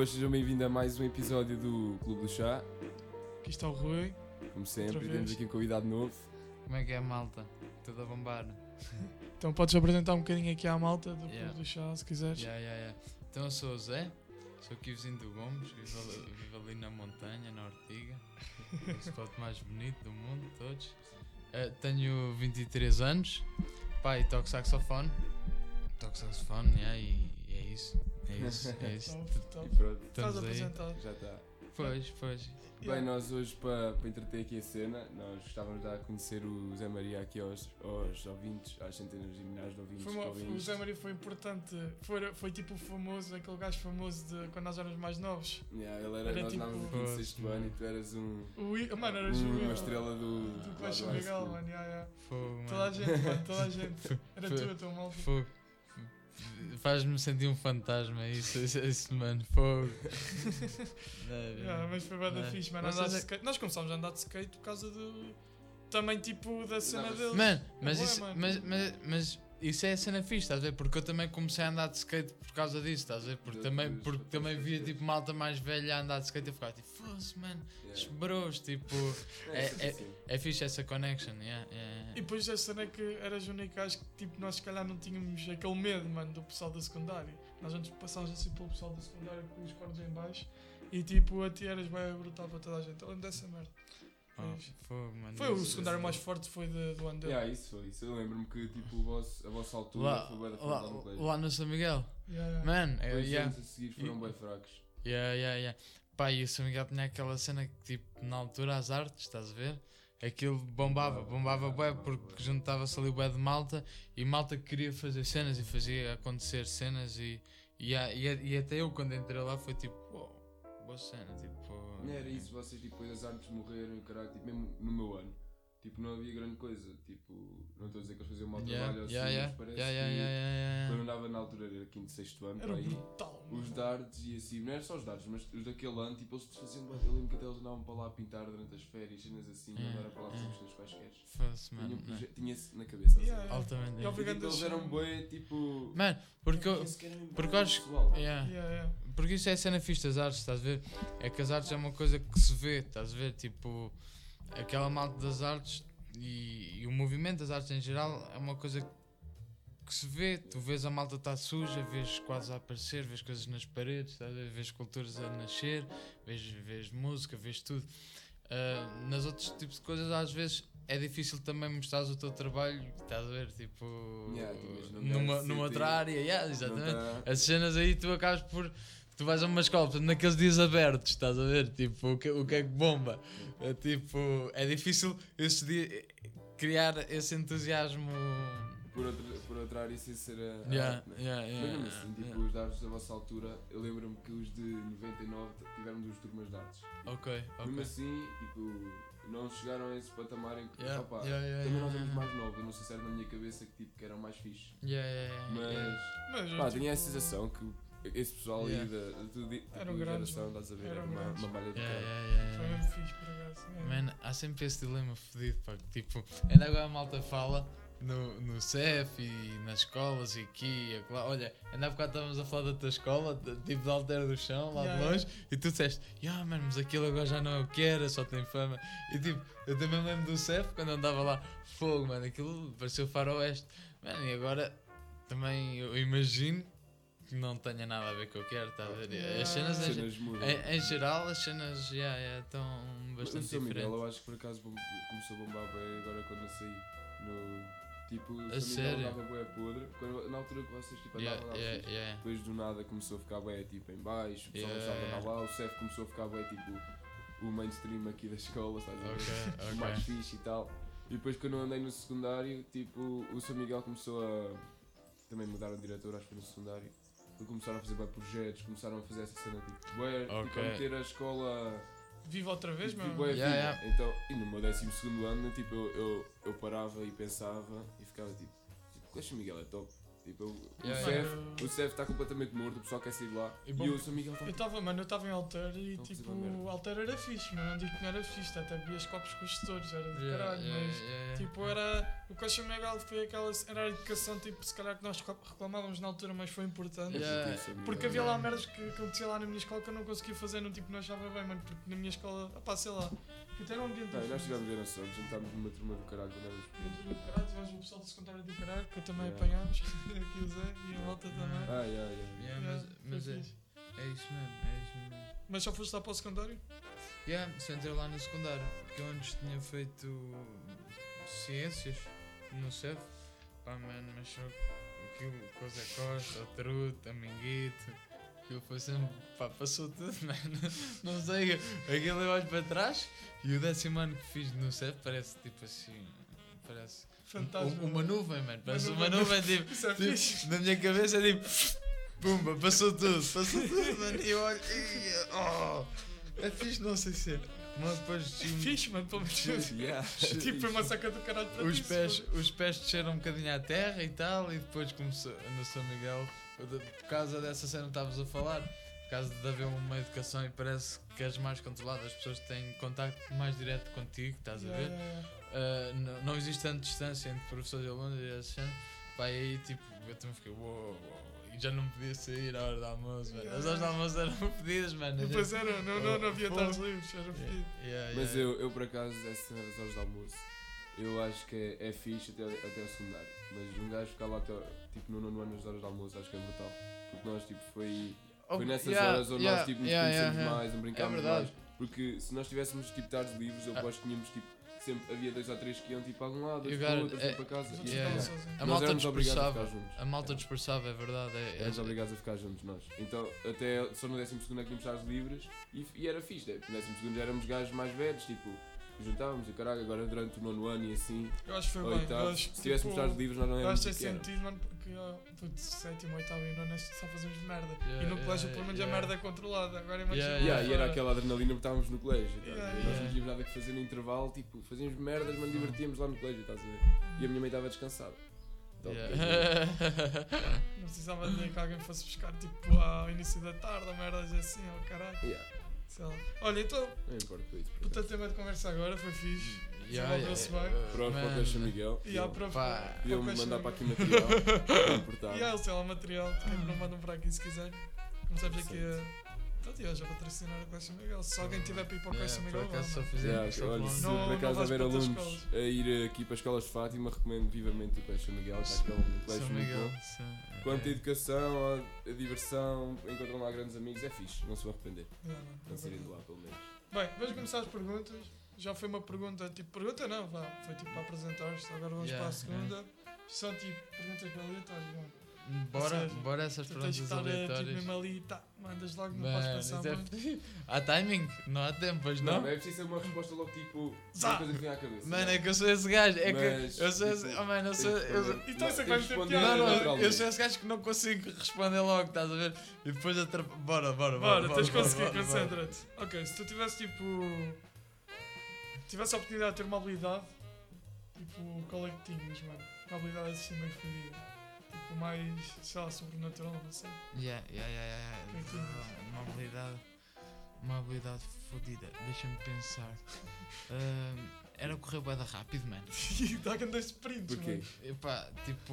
Boas, sejam bem-vindos a mais um episódio do Clube do Chá. Aqui está o Rui. Como sempre, temos aqui um convidado novo. Como é que é a malta? Tudo a bombar? Então podes apresentar um bocadinho aqui à malta do Yeah. Clube do Chá, se quiseres. Yeah, yeah, yeah. Então eu sou o Zé, sou aqui vizinho do Gomes, vivo ali, vivo ali na montanha, na Ortiga, o spot mais bonito do mundo, de todos. Eh, tenho 23 anos, pai, toco saxofone. Toco saxofone, yeah, e, e é isso. É isso, é isso. E pronto, Estás apresentado. já está. Pois, pois. Bem, nós hoje, para, para entreter aqui a cena, nós gostávamos de dar a conhecer o Zé Maria aqui aos, aos ouvintes, às centenas e milhares de ouvintes Foi uma- o. Zé Maria foi importante. Foi, foi tipo o famoso, aquele gajo famoso de quando nós éramos mais novos. Yeah, ele era, Era nós tipo- andávamos no Pois, sexto ano e tu eras um, O mano, eras um- uma estrela do, do Clash school. mano. yeah, yeah. Fogo, Toda a gente, mano, toda a gente. Era Foi- tu, a tua malta. Fogo. Faz-me sentir um fantasma isso, isso, isso mano. Fogo. Yeah, mas foi bem da É. fixe, mano. Andar de é- skate. Nós começámos a andar de skate por causa do. Também tipo da cena Andavas- deles. Mano, mas bué, isso, mano. mas, mas, mas isso é a cena fixe, estás a ver? Porque eu também comecei a andar de skate por causa disso, estás a ver? Porque Eu também, porque também via tipo malta mais velha a andar de skate e eu ficava tipo, fosse mano, Yeah. bros, tipo, É, é- sempre assim. é fixe essa connection, yeah, yeah. E depois a cena é que eras o único gajo que tipo, nós se calhar não tínhamos aquele medo, mano, do pessoal da secundária. Nós antes passámos assim pelo pessoal da secundária com os cornos em baixo e tipo a ti eras bem brutal para toda a gente. Eu lembro dessa merda. Oh, Foi- mano. Foi o secundário mais forte foi de- do ano dele. Yeah, isso foi isso. Eu lembro-me que tipo, o vosso, a vossa altura Lá, foi bué da lá, lá no colégio. lá no São Miguel, Yeah, mano, é, Dois yeah. anos a seguir foram E- bem fracos. Yeah, yeah, yeah. Pá, e o São Miguel tinha aquela cena que, tipo, na altura, as artes, estás a ver? Aquilo bombava, bombava bué porque juntava-se ali bué de malta e malta que queria fazer cenas e fazia acontecer cenas e, e, e, e até eu quando entrei lá foi tipo, uau, boa cena, tipo... Não era isso, vocês tipo, depois as artes morreram e caralho, tipo, mesmo no meu ano. Tipo, não havia grande coisa. Tipo, não estou a dizer que eles faziam um mau Yeah, trabalho assim, yeah, mas parece yeah, yeah, que yeah, yeah, quando yeah. andava na altura era quinto, sexto ano, Era aí. brutal. Os dardos e assim, não era só os dardos, mas os daquele ano, tipo, eles faziam bué. Eu lembro que até eles andavam para lá a pintar durante as férias, cenas assim, não Yeah, era para lá fazer questões quaisquer. Fosse, mano, tinha esse na cabeça. assim. Yeah, yeah. Altamente. E yeah. Tipo, eles eram bué, tipo. Mano, porque eu... porque acho- pessoal. Yeah. Yeah, yeah. Porque isso é a cena fixe das artes, estás a ver? É que as artes é uma coisa que se vê, estás a ver? Tipo, aquela malta das artes e, e o movimento das artes em geral é uma coisa que se vê. Tu vês a malta estar suja, vês quase a aparecer, vês coisas nas paredes, ver? Vês culturas a nascer, vês, vês música, vês tudo. Ah, nas outros tipos de coisas, às vezes. É difícil também mostrares o teu trabalho, estás a ver? Tipo, Yeah, numa, numa outra tipo, área, yeah, exatamente. tá- As cenas aí tu acabas por. Tu vais a uma escola, portanto, naqueles dias abertos, estás a ver? Tipo, o que, o que é que bomba? É, tipo, é difícil esse dia, criar esse entusiasmo. Por outra, por outra área, sem ser a. a Yeah, arte, né? yeah, Mas yeah, mesmo assim, tipo, yeah. os dados da vossa altura, eu lembro-me que os de 99 tiveram duas turmas de artes. Ok, Mesmo ok. assim, tipo, não chegaram a esse patamar em que, Yeah, opá, yeah, yeah, também nós yeah, éramos yeah. mais novos, eu não sei se era na minha cabeça que, tipo, que eram mais fixe. Yeah, yeah, yeah, Mas, yeah. Mas, pá, tipo, tinha a sensação que esse pessoal Yeah. aí da, da, da tua grandes, geração, mano. estás a ver, era uma, uma malha de Yeah, cara. yeah, yeah, Foi mesmo fixe, por acaso. yeah. Man, há sempre esse dilema fodido, pá. que, Tipo, ainda agora a malta fala no, no CEF e nas escolas e aqui e acolá. Olha, ainda há bocado estávamos a falar da tua escola, de- tipo de Alter do Chão, lá Yeah, de longe, e tu disseste, yeah, mano, mas aquilo agora já não é o que era, só tem fama. E tipo, eu também lembro do CEF quando andava lá, fogo, mano, aquilo pareceu faroeste. Mano, e agora também eu imagino que não tenha nada a ver com o que era, tá a ver? Yeah. As cenas em, ge- Cenas em, em geral, as cenas yeah, yeah, estão Mas o bastante São Miguel, diferentes. eu acho que por acaso começou a bombar bem agora quando eu saí. No, tipo, o A São Miguel sério? andava bué podre. Quando, na altura que vocês tipo, Yeah, andavam lá, yeah, vocês- yeah. depois do nada começou a ficar bem tipo, em baixo, o pessoal Yeah, começava a yeah. andar lá, o CEF começou a ficar bem tipo o mainstream aqui da escola, estás a ver? Ok, O mais fixe e tal. E depois quando eu andei no secundário, tipo, o São Miguel começou a. Também mudaram de diretor, acho que foi no secundário. Começaram a fazer bem projetos, começaram a fazer essa cena tipo, bué, tipo Ok. a meter a escola Viva outra vez, Tipo, meu. Yeah, vida. Então, e no meu 12 segundo ano, tipo, eu, eu, eu parava e pensava e ficava tipo, tipo, o Coxa Miguel é top. Tipo, o Yeah, CEF Mano, o CEF está completamente morto, o pessoal quer sair de lá. E E, bom- o São Miguel está Eu estava, mano, eu estava em Alter e a fazer tipo, uma merda. Alter era fixe, mas não digo que não era fixe, até bebias copos com os gestores, era de Yeah, caralho, yeah, mas yeah, yeah. tipo, era. O Coxa Miguel foi aquela. Era a educação, tipo, se calhar que nós reclamávamos na altura, mas foi importante. Yeah. Porque havia lá merdas que acontecia lá na minha escola que eu não conseguia fazer, não, tipo, não achava bem, mano, porque na minha escola, opá, sei lá, que até era um ambiente Não, nós tivemos na sorte, juntámos numa turma do caralho quando éramos Eu tive do caralho, tivemos o pessoal do secundário do caralho, que eu também Yeah. apanhámos, aqui o Zé e a volta também. Ah, yeah, yeah. Yeah, Yeah, mas foi mas é, fixe. é isso mesmo, é isso mesmo. Mas só foste lá para o secundário? Yeah, só entrei lá no secundário, porque eu antes tinha feito ciências no CEF. Pá, mano, mas só aquilo, coisa Costa, o Truto, a Minguito, aquilo foi sempre, pá, passou tudo, mano. Não sei, aquilo eu olho para trás e o décimo ano que fiz no CEF parece tipo assim, parece Fantasma. um- uma nuvem, mano, parece Uma uma nuvem. tipo, Isso é tipo, fixe. na minha cabeça é tipo, pumba, passou tudo, passou tudo, mano, e eu olho, e, oh, é fixe, não sei se é, mas depois É fixe, mano, pelo menos. Yeah. Tipo, foi uma saca do caralho para os ti, pés, os pés desceram um bocadinho à terra e tal, e depois começou no São Miguel, por causa dessa cena que estavas a falar, por causa de haver uma educação e parece que és mais controlado, as pessoas têm contacto mais direto contigo, estás a ver? yeah, yeah. Uh, não, não existe tanta distância entre professores e alunos e essa cena. Pá, e aí tipo, eu também fiquei, uou, uou, e já não podia sair à hora do almoço, mano. As horas do almoço eram pedidas, mano. Depois era, não, não, não havia tardes livres, era yeah, Mas yeah. eu, eu por acaso, essa cena das horas de almoço, eu acho que é, é fixe até, até ao secundário. Mas um gajo ficar lá até, tipo, no nono ano nas horas de almoço, acho que é brutal. Porque nós, tipo, foi, Oh, foi nessas yeah, horas onde yeah, nós, tipo, nos yeah, conhecemos yeah, yeah. mais, onde brincámos É mais. Porque se nós tivéssemos, tipo, tardes livres, eu Ah. aposto que tínhamos, tipo, sempre havia dois ou três que iam, tipo, a algum lado, got para outro, it. outros para casa. Yeah, yeah. A malta éramos obrigados a dispersava. ficar juntos. A malta dispersava, é verdade. É, Éramos é, obrigados a ficar juntos nós. Então, até só no 12 é que tínhamos tardes livres e, e era fixe. né? No 12 já éramos gajos mais velhos, tipo, juntávamos e caralho, agora durante o nono ano e assim, Eu acho que foi ou bem. Eu oitavo, acho que, se tivéssemos tipo, tardes livres, nós não Eu éramos acho que o que tem sentido, mano, porque puto, sétimo, oitavo e nono só fazemos merda. Yeah, e no colégio, yeah, pelo menos, yeah. a merda é controlada. Agora imagina. Yeah, Yeah, e era aquela adrenalina porque estávamos no colégio. Yeah, Nós não tínhamos nada que fazer no intervalo, tipo, fazíamos merdas, mas divertíamos lá no colégio, estás a ver? E a minha mãe estava descansada. Então, Yeah. Não precisava de que alguém fosse buscar, tipo, ao início da tarde, ou merdas assim, ou caralho. Yeah, Sei lá. Olha, então, não importa com isso. puta tema de conversa agora, foi fixe. Yeah, Desenvolveu-se yeah, bem. uh, Pronto, para o. Caixa Miguel. E há para Pá. Podiam-me mandar para aqui material. não importava. E há, sei lá, material, que não mandam para aqui se quiserem. Começamos aqui a. Então, eu já vou patrocinar o Caixa Miguel. Se alguém tiver para ir para o Caixa Yeah, por Miguel, acaso só Yeah, só olha, se Não- por não acaso vais haver para outras alunos escolas. a ir aqui para as escolas de Fátima, recomendo vivamente o Colégio Miguel, que é um colégio São muito Miguel. bom. Quanto a É. educação, a, a diversão, encontram lá grandes amigos, é fixe, não se vão arrepender. Yeah, mano, Não é saírem de lá, pelo menos. Bem, vamos começar as perguntas. Já foi uma pergunta, tipo, pergunta não, vá, foi tipo para apresentar-te. Agora vamos Yeah, para a segunda. São tipo perguntas aleatórias, mano. Bora, seja, bora essas Tu tens que perguntas estar eh, tipo, aleatórias. mesmo ali, tá, mandas logo, não Mano, podes pensar é muito. Há timing? Não há tempo, pois Não, não? é preciso ser uma resposta logo tipo. Zá! Coisa que vem à cabeça. Mano, é que eu sou esse gajo. É Mas, que eu sou esse. tipo, Oh, mano, eu sou. que Eu, Então isso é que tens vai que ter piada. não, não, eu sou esse gajo que não consigo responder logo, estás a ver? E depois atrapa. Bora, bora, bora. Bora, tens de conseguir, concentra-te. Ok, se tu tivesse tipo. Tivesse a oportunidade de ter uma habilidade, tipo, qual é que tinhas, mano? Uma habilidade assim meio fodida. Tipo, mais, sei lá, sobrenatural, não sei. Yeah, yeah, yeah, yeah, O que é que yeah. Uma habilidade. Uma habilidade fodida. Deixa-me pensar. Ahm, era correr da rápido, mano. E dá grandes sprints, Porquê? mano. Epá, tipo,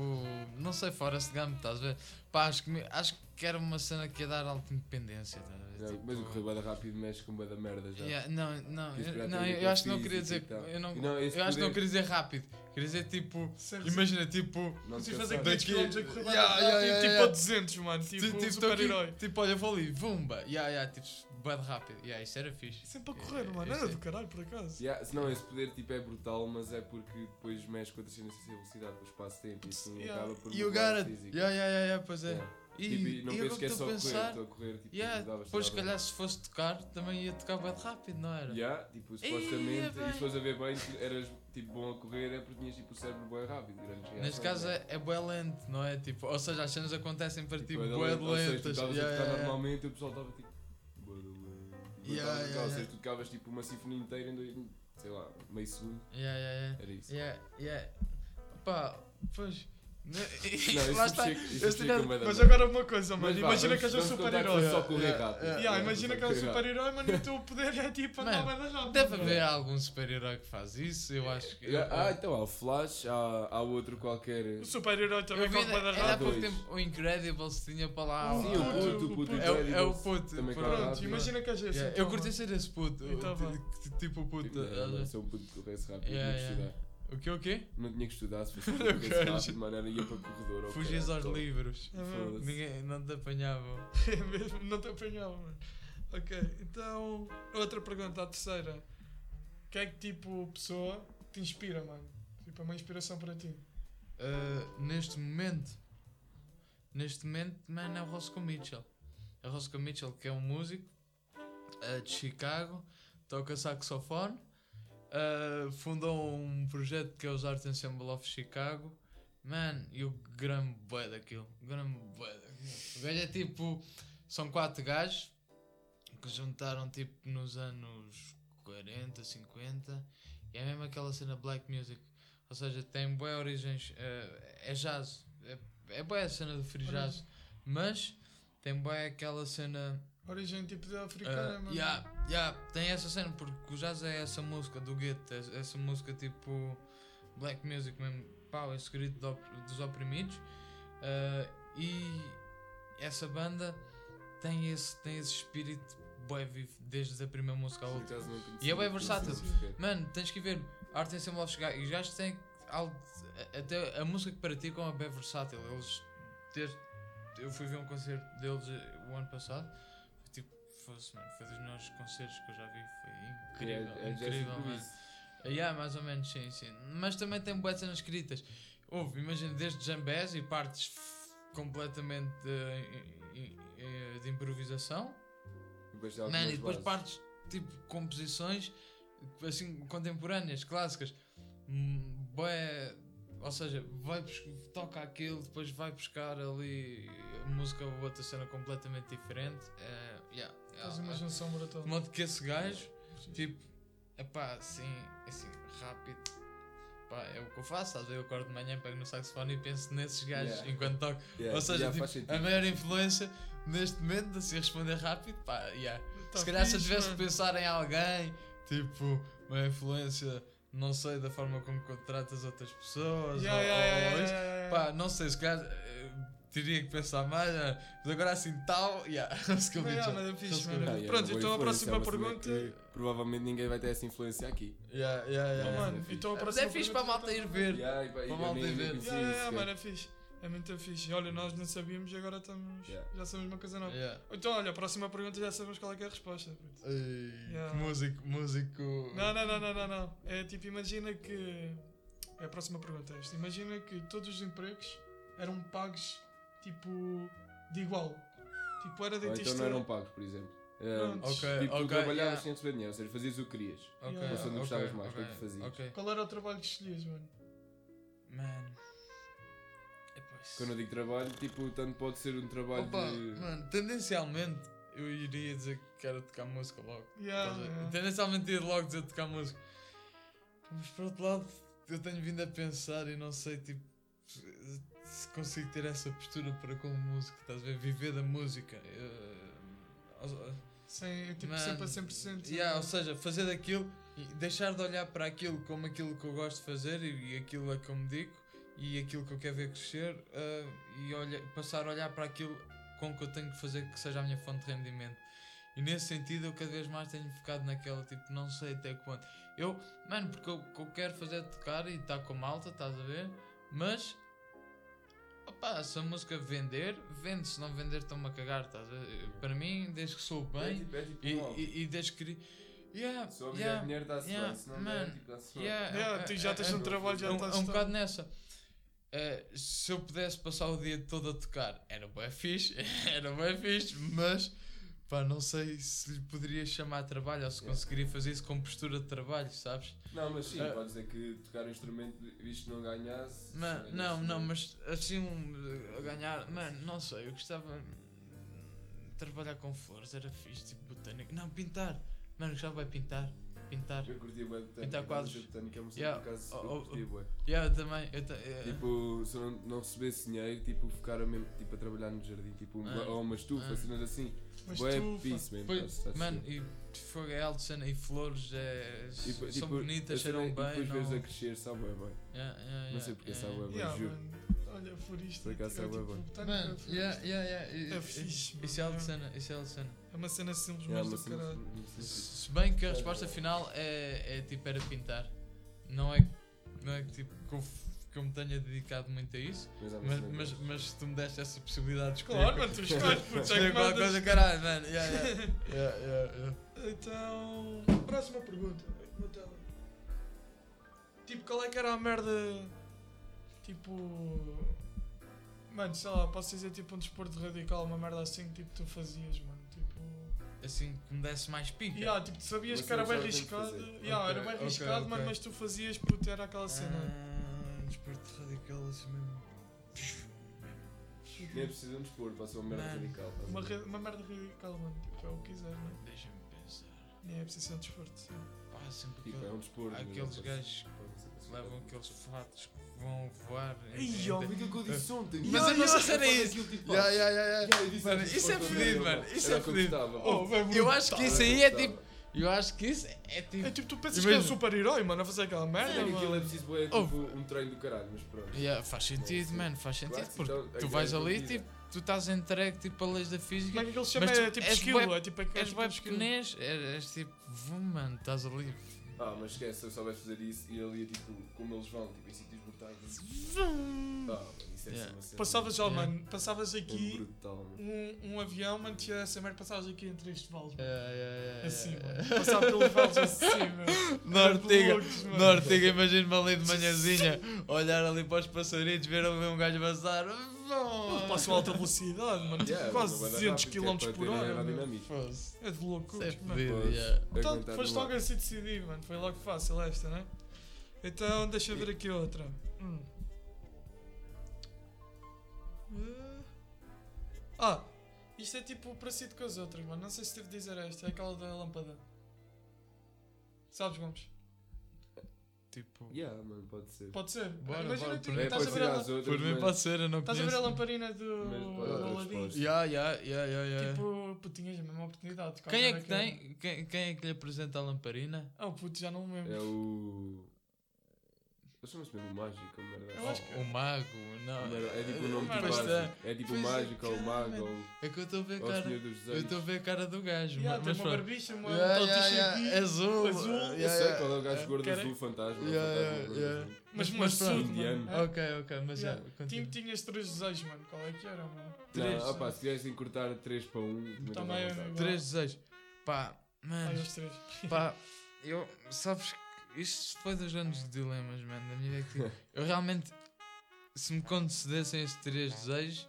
não sei, Forrest Gump, estás a ver? Pá, acho que, acho que era uma cena que ia dar alta independência, estás a ver? Não, Tipo, Mas o correr bué da rápido mexe com da merda já. yeah, não, não, eu, não, eu, eu acho que não queria dizer. Eu, não, não, eu acho que não poder- queria dizer rápido. Queria dizer tipo. Sempre- Imagina, tipo. Não Preciso fazer cansares. 500 Daqui- km a correr Yeah, yeah, yeah, tipo, yeah, tipo yeah. a 200, mano. Tipo, Tipo, um tipo, super-herói. tipo, olha, vou ali, vumba. Yeah, yeah, tipo, de rápido. Yeah, isso era fixe. Sempre a correr, É, mano. é, Era é. do caralho, por acaso. Yeah, se não, esse poder tipo, é brutal, mas é porque depois mexe com a transcendência e velocidade do espaço-tempo e assim Yeah. acaba por E o mudar o Garrett. físico. Yeah, yeah, yeah, yeah, pois é. Yeah. E, Tipo, e não e agora que é só correr, pensar. estou a correr, tipo, Yeah, depois, se calhar, se fosse tocar, também ia tocar de rápido, não era? Yeah, tipo, supostamente, bem. e se fores a ver bem, eras tipo, bom a correr é porque tinhas tipo, o cérebro bem rápido. Grandes Neste caso né? é, é bué lento, não é? Tipo, ou seja, as cenas acontecem para ti Tipo, era bué lento, de Ou seja, tu lentas. estavas a tocar normalmente e o pessoal estava tipo. Yeah, tocava- yeah, Ou yeah. seja, tu tocavas tipo uma sinfonia inteira em dois, sei lá, meio segundo. Yeah, yeah, yeah. Era isso. Yeah, yeah. Pá, pois, Lá está. da Mas agora uma coisa, mano. Mas vá, imagina vamos- que és um super-herói. Yeah, Yeah, imagina que és um super-herói, mano, e o teu poder é tipo andar bem rápido. Deve haver algum super-herói que faz isso, eu acho que. Ah, então há o Flash, há, há outro qualquer. O super-herói também corre bem há rápido. pouco dois. tempo o Incredibles tinha para lá. Sim, o puto. É, o- é puto. Pronto. imagina que és esse. Eu curti ser esse puto. Então vá. Tipo o puto. Tipo, não, ver? sou um puto que corresse rápido, O quê, o quê? Não tinha que estudar, se fosse rápido, mano, era ia para o corredor. ou Fugias caralho, aos livros. É. Ninguém não te apanhavam. É mesmo, não te apanhava, mano. Ok, então, outra pergunta, a terceira. Que é que tipo pessoa te inspira, mano? Tipo, é uma inspiração para ti. Uh, neste momento, neste momento, mano, é o Roscoe Mitchell. É o Roscoe Mitchell, que é um músico uh, de Chicago, toca saxofone, uh, fundou um projeto que é os Art Ensemble of Chicago. Mano, e o grande bué daquilo. Grande bué daquilo. O gajo é tipo. São quatro gajos que juntaram tipo nos anos 40, 50 e é mesmo aquela cena black music. Ou seja, tem boas origens. eh, é jazz. É, é boa a cena do free jazz. Mas tem boa aquela cena. Origem tipo de eh, africana, mano. yeah, yeah, tem essa cena porque o jazz é essa música do gueto. é- Essa música tipo. Black music mesmo. Pau, esse grito do dos oprimidos. eh, e essa banda tem esse, tem esse espírito bué vivo desde a primeira música à conhecia, E é bem versátil. Mano, tens que ver. Arte em Symbol of Chicago. E os gajos têm. algo- Até a música que praticam é bem versátil. Eles. Desde, eu fui ver um concerto deles eh, o ano passado. Foi. Fosse, mano, foi dos melhores concertos que eu já vi. Foi incrível. É, é incrível, mano. improviso. Yeah, mais ou menos, sim, sim. Mas também tem boas cenas escritas. Houve, imagina, desde jambés e partes completamente eh, i- i- eh, de improvisação. Depois Man, e depois bases. partes tipo composições assim contemporâneas, clássicas. Hum, bué- ou seja, vai toca aquilo, depois vai buscar ali a música ou outra cena completamente diferente. É, Faz uma yeah. junção brutal. De modo que esse gajo, tipo, epá, assim, assim, rápido. Pá, é o que eu faço, às vezes eu acordo de manhã, pego no saxofone e penso nesses gajos Yeah. enquanto toco. Yeah, Ou seja, yeah, tipo, a maior influência neste momento, assim, responder rápido, pá, yeah. Tá Se calhar se eu fixe, tivesse mano. pensar em alguém, tipo, uma influência, não sei, da forma como contratas outras pessoas, Yeah, ou, yeah, ou yeah, isso, yeah, yeah, pá, não sei, se calhar eh, teria que pensar mais, mas agora assim tal, yeah, skill Mas, é fixe, Skill mano. Ah, yeah, Pronto, boa então a influência, próxima é uma cena pergunta- que Provavelmente ninguém vai ter essa influência aqui. Yeah, yeah, Oh, yeah. mano, é fixe. então a Mas próxima é fixe para a pergunta malta ir ver. Yeah, e, e Para ir nem ver. Yeah, isso, yeah, mano, é fixe. É muito fixe. Olha, nós não sabíamos e agora estamos. Yeah. Já sabemos uma coisa nova. Yeah. Então, olha, a próxima pergunta já sabemos qual é que é a resposta. puto. Ei, Yeah. que músico, músico. Não, não, não, não, não, não. É tipo, imagina que. É a próxima pergunta é esta. Imagina que todos os empregos eram pagos tipo de igual. Tipo, era Ou dentista. então não eram pagos, por exemplo. Eh, Pronto. Ok, tipo, tu ok, trabalhavas yeah. sem receber dinheiro, ou seja, fazias o que querias. Ok, Yeah. Mas tu não gostavas mais, o que é que fazias? ok. Qual era o trabalho que escolhias, mano? Mano. Epá, isso- Quando eu digo trabalho, tipo, tanto pode ser um trabalho Opa, de. mano, tendencialmente eu iria dizer que era tocar música logo. Yeah, Estás a ver? yeah. Tendencialmente ia logo dizer tocar música. Mas por outro lado, eu tenho vindo a pensar e não sei, tipo, se consigo ter essa postura para com música, estás a ver? Viver da música. eh, Sem, tipo, sempre a 100%. Yeah, ou seja, fazer daquilo deixar de olhar para aquilo como aquilo que eu gosto de fazer e, e aquilo a que eu me dedico e aquilo que eu quero ver crescer eh, e olha, passar a olhar para aquilo com que eu tenho que fazer que seja a minha fonte de rendimento. E nesse sentido eu cada vez mais tenho ficado naquela tipo, não sei até quando. Eu, mano, porque eu- o que eu quero fazer é tocar e estar com malta, estás a ver? Mas opá, se a música vender, vende, se não vender estou-me a cagar, estás a ver? Para mim, desde que sou É bem tipo, é tipo e, um e, e desde que. Yeah, Se houver yeah, dinheiro, dá-se yeah, bem, se não man, der, tipo, dá-se bem. yeah, Yeah, é- tu já é- tens é- um trabalho, já é um, estás é um estado. bocado nessa. Eh, se eu pudesse passar o dia todo a tocar, era bem fixe, era bem fixe, mas pá, não sei se lhe poderia chamar de trabalho ou se Yeah. conseguiria fazer isso com postura de trabalho, sabes? Não, mas sim, Ah. pode dizer que tocar um instrumento, visto não ganhasse. se Ma- ganhasse não, não, dinheiro. mas assim um, a ganhar, mano, não sei, eu gostava de trabalhar com flores, era fixe, tipo botânico. Não, pintar, mano, gostava de pintar. Pintar. Eu curtia bué de Pintar quadros. Botânica é uma Yeah. por acaso Oh, eu oh, curtia bué. Yeah, eu também. Eu Tipo, se eu não, não recebesse dinheiro, tipo, ficar mesmo tipo, a trabalhar no jardim, tipo, uma- Ah. ou uma estufa, Ah. cenas assim. Mas Bué tu, peace, man. Pois, mano, e fogo é alto cena e flores é, E, são tipo, bonitas, a cheiram e bem. depois Não... vês a crescer, sabe bué bem. Yeah, yeah, Não sei porque yeah, sabe bué bem, yeah, juro. mano. Olha, florista. Por acaso é é bué tipo bom. botânica, Mano, florista. yeah, yeah, yeah. É fixe, Isso é é. cena, isso é alto cena. É uma cena simples, Yeah, mas mas do caralho. sim, sim, sim. Se bem que a resposta final é, é tipo, era pintar. Não é, não é que tipo, que eu, que eu me tenha dedicado muito a isso, Mas uma mas, mas, que- mas se tu me deste essa possibilidade de escolher. Claro, mano, tu escolhes, puto, é qualquer coisa, caralho, mano. Yeah, yeah. Yeah, yeah, yeah. Então, próxima pergunta. Tipo, qual é que era a merda? Tipo. Mano, sei lá, posso dizer tipo um desporto radical, uma merda assim que tipo, tu fazias, mano. Tipo. Assim que me desse mais pica. Yeah, tipo, tu sabias Você que era não bem arriscado. Yeah, Ok, era bem arriscado, mano, ok. mas tu fazias puto, era aquela cena. Ah, desporto radical assim mesmo. Nem é preciso de um desporto, pode ser uma merda Mano. radical. Uma, re- uma merda radical, mano. Tipo, é o que quiser, mano. Deixa-me pensar. Nem é preciso ser um desporto. sim. Pá, sempre Tipo, é um desporto. aqueles pode- gajos levam aqueles fatos que vão voar. em- ó, aquilo que eu disse ontem. Mas eu não sei se era Eu faço isso. aquilo, tipo, Yeah, yeah, yeah, yeah. Yeah, eu disse Mano, isso é fedido, mano, isso é eu fedido. Oh, Eu acho que isso aí é eu tipo. Eu acho que isso é tipo. É tipo, tu pensas que é um super-herói, mano, a fazer aquela merda, Sim, aquilo é mano. preciso, é Oh. tipo um treino do caralho, mas pronto. Yeah, faz sentido, mano, faz sentido. que Porque então, tu aquilo vais é ali, partida. tipo, tu estás entregue tipo, a leis da Como física. é que ele se chama? Mas É tipo és skill, é tipo aquele És tipo de skill. pequenês, és, és tipo, mano, estás ali. Ah, mas esquece, se eu soubesse fazer isso, e ali é tipo, como eles vão, tipo, em sítios brutais. Ah, mano, isso é Yeah. uma cena Passavas já, Yeah. mano, passavas aqui brutal, mano. um, um avião, mano, tinha essa merda, passavas aqui entre estes valos, mano. Yeah, yeah, yeah, Assim, yeah, mano. Passava pelos valos assim, Loucos, mano. na Ortiga, imagino-me ali de manhãzinha, olhar ali para os passaritos, ver ali um gajo passar. Eles passam a alta velocidade, mano, tipo, Yeah, quase mas não vai dar 200 rápido, que é km por hora. É de loucos, Isso é yeah. Então, Aguentar foste logo ar. assim decidido, mano. Foi logo fácil esta, né? Então, deixa eu ver aqui outra. Hum. Eh. Ah, isto é tipo parecido com as outras, mano. Não sei se devo dizer esta. É aquela da lâmpada. Sabes, Gomes? Tipo, Yeah, mano, pode ser. Pode ser. Bora, Imagina bora, que por mim É, estás, pode a ver ser a, outras, por mim mas- pode ser, eu não estás a ver a lamparina do, Aladdin. Yeah, yeah, yeah, yeah, yeah. Tipo, puto, tinhas a mesma oportunidade. de Quem é que tem? Quem, quem é que lhe apresenta a lamparina? Ah, puto, já não me lembro. É o. Eles chamam-se mesmo mágico, merda. Eu acho que- O, o mago, não. Merda, É tipo o nome do mágico. tá. É tipo o é, mágico ou o mago ou É que eu estou a ver a cara. Eu estou a ver a cara do gajo, Yeah, mas tem uma barbicha, uma Yeah, um yeah, tal yeah, aqui. é azul. azul. yeah, Eu sei yeah, qual é o gajo yeah. gordo azul fantasma. o Yeah, fantasma yeah, gordo yeah. azul. Mas, Mas mas Indiano. mano. Ok, ok, mas já. Yeah. tinhas três desejos, mano. Qual é que era, mano? Três. Não, opá, se quiseres encurtar 3 para 1, muito Também é. Três desejos. Pá, mano. Três. Pá, eu. Sabes que isto foi dos grandes dilemas, mano, da minha vida. que Eu realmente. Se me concedessem esses três desejos,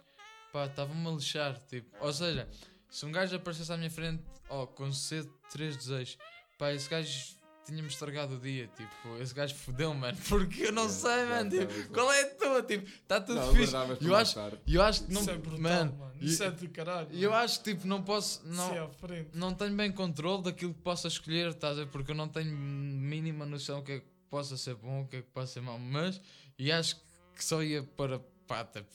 pá, estava-me a lixar. Tipo, ou seja, se um gajo aparecesse à minha frente, ó, concedo três desejos, pá, esse gajo tinha-me estragado o dia. Tipo, esse gajo fodeu, mano, porque eu não Yeah, sei, yeah, mano. Tipo, qual é a tua? Tipo, está tudo Não, fixe. Eu acho- eu acho que não. Isso é brutal, mano, mano. e- Isso é de caralho. e eu mano. acho que tipo, não posso. Não, é não tenho bem controle daquilo que possa escolher, estás a ver? Porque eu não tenho mínima noção do que é que possa ser bom, o que é que possa ser mau, mas e acho que só ia para pata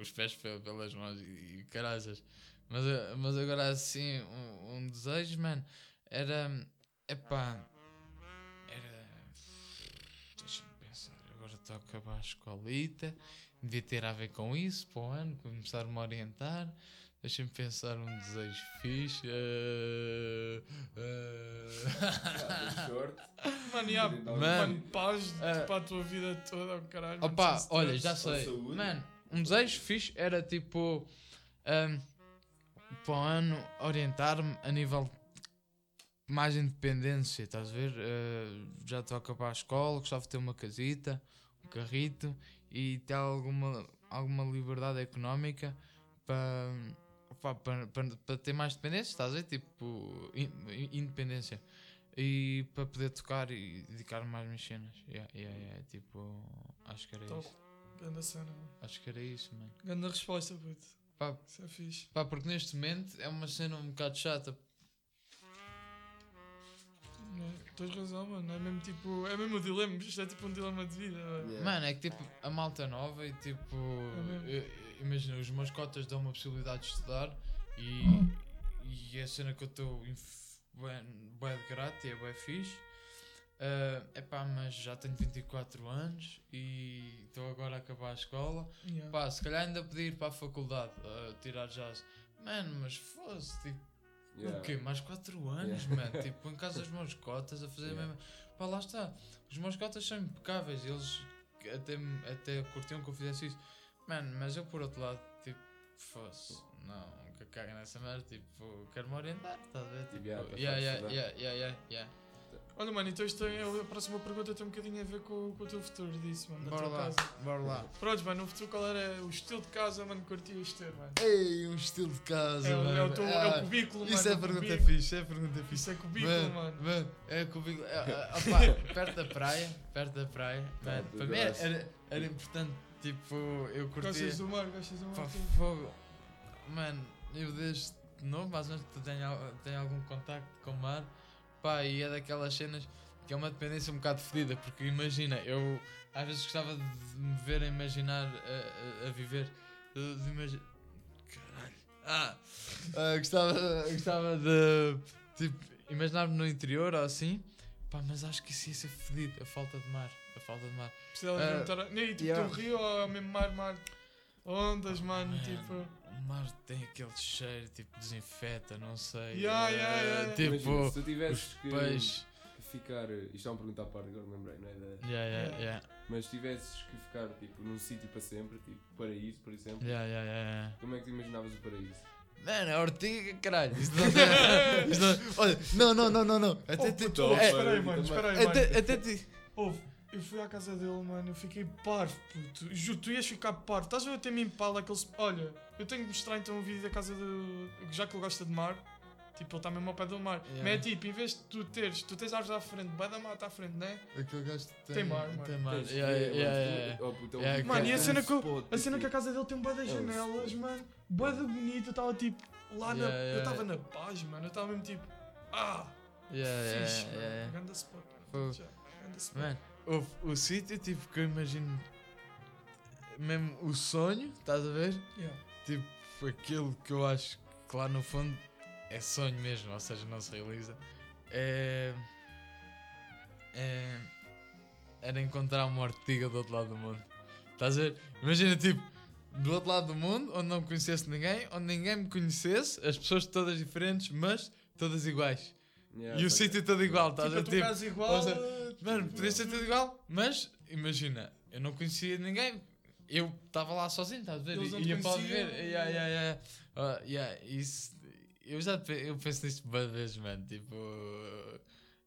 os pés pe- pelas mãos e, e caraças. Mas, eh, mas agora assim, um, um desejo, mano, era. Epá. Estou a acabar a escolita, devia ter a ver com isso para o ano, começar-me a orientar. Deixa-me pensar um desejo fixe. eh, short. Mano, yeah, Mano. paz Ah. para a tua vida toda, oh, caralho. Opa, olha, já sei. Mano, um desejo fixe era tipo. ahm, para o ano orientar-me a nível de mais independência, estás a ver? Eh, já estou a acabar a escola, gostava de ter uma casita, um carrito e ter alguma, alguma liberdade económica para, para, para, para ter mais dependência, estás a ver? Tipo, in- in- independência. E para poder tocar e dedicar mais minhas cenas. Yeah, yeah, yeah, tipo, acho que era Top. isso. Grande cena, mano. Acho que era isso, mano. Grande resposta, puto. Pá, Isso é fixe. pá, porque neste momento é uma cena um bocado chata. É, Tens razão, mano. É mesmo tipo. É mesmo o dilema. Isto é tipo um dilema de vida. mano. Yeah. Mano, é que tipo, a malta nova e tipo. eu- imagina, os meus cotas dão uma possibilidade de estudar e, e é a cena que eu estou bem de grato e é bem fixe. É epá, mas já tenho 24 anos e estou agora a acabar a escola. Yeah. Pá, se calhar ainda podia ir para a faculdade a tirar jazz. Mano, mas fosse, tipo, Yeah. o quê? Mais 4 anos, mano? Tipo, em casa dos meus cotas a fazer a Yeah. mesma. Pá, lá está. Os meus cotas são impecáveis. Eles até, até curtiam que eu fizesse isso. Mano, mas eu por outro lado, tipo, fosse. Não, que caga nessa merda. Tipo, quero-me orientar, estás a ver? Tipo, Yeah, tá yeah, yeah, yeah, yeah, yeah, yeah. Olha, mano, então isto tem, a próxima pergunta tem um bocadinho a ver com, com o teu futuro disso, mano. Bora tua lá, casa. bora lá. Pronto, mano, no futuro qual era o estilo de casa, mano, que curtias ter, mano? Ei, um estilo de casa, É, o- é o mano. teu é Ah, o cubículo, mano. Isso é o pergunta cubículo. fixe, isso é pergunta fixe. Isso é cubículo, Mano, mano. mano, é cubículo. é, é, opá, perto da praia, perto da praia. Mano, Top, para mim era, era, era importante, tipo, eu curtia. Gostas do mar, gostas do mar. Pá, fogo. Mano, eu desde novo, tenho, al- tenho algum contacto com o mar. Pá, e é daquelas cenas que é uma dependência um bocado fedida, porque imagina, eu às vezes gostava de me ver a imaginar, a, a, a viver, de, de imagi- Caralho. Ah! Ah, gostava, gostava de, tipo, imaginar-me no interior ou assim. Pá, mas acho que isso ia ser fedido, a falta de mar, a falta de mar. Precisavas Ah, mesmo estar. a- Nem tipo yeah. teu rio ou mesmo mar, mar. Ondas, mano, Man, tipo. O mar tem aquele cheiro, tipo, desinfeta, não sei. Yeah, yeah, yeah. Tipo, Imagina, se tu tivesses que peixes. ficar. Isto é uma pergunta à parte, agora lembrei, não é? Da- Yeah, yeah. Mas se tivesses que ficar tipo, num sítio para sempre, tipo paraíso, por exemplo, Yeah, yeah, yeah, yeah. como é que tu imaginavas o paraíso? Mano, é ortiga, caralho. Isto não tem- isto não- Olha, não, não, não, não, não. Até Oh, te. puto, oh, é, espera aí, mano, espera aí, mano. até, até te. Ouve, eu fui à casa dele, mano, eu fiquei parvo, puto. Juro, tu ias ficar parvo. Estás a ver até me impala aquele. Olha, eu tenho que mostrar então um vídeo da casa do. Já que ele gosta de mar. Tipo, ele está mesmo ao pé do mar. Yeah. Mas é tipo, em vez de tu teres, tu tens árvores à frente, vai da mata à frente, né? Aquele gajo tem. Tem mar, mano. Tem mar. Tens Yeah, yeah, yeah, yeah. oh, é um Yeah, Mano, e a é um cena que A cena que a casa dele tem bué das É um janelas, mano. Bué da bonita, eu estava tipo. Lá na. Yeah, Eu yeah, estava yeah. na paz, mano. Eu estava mesmo tipo. Ah! Yeah, yeah, fixe, yeah, mano. yeah. Ganda spot, mano. Ganda spot. Mano, o, o sítio, tipo, que eu imagino. Mesmo o sonho, estás a ver? Yeah. Tipo, aquilo que eu acho que lá no fundo é sonho mesmo, ou seja, não se realiza. É. É. Era encontrar uma ortiga do outro lado do mundo. Estás a ver? Imagina, tipo, do outro lado do mundo, onde não conhecesse ninguém, onde ninguém me conhecesse, as pessoas todas diferentes, mas todas iguais. yeah, e o que- sítio todo igual, estás Tipo, a ver? Tipo, igual. ou seja, Mano, podia ser tudo igual, mas imagina, eu não conhecia ninguém, eu estava lá sozinho, estás a ver? Eles não te Ia para conheciam. ver, yeah, yeah, yeah. Ah, yeah, isso, eu já pe- eu penso nisto várias vezes, mano. Tipo,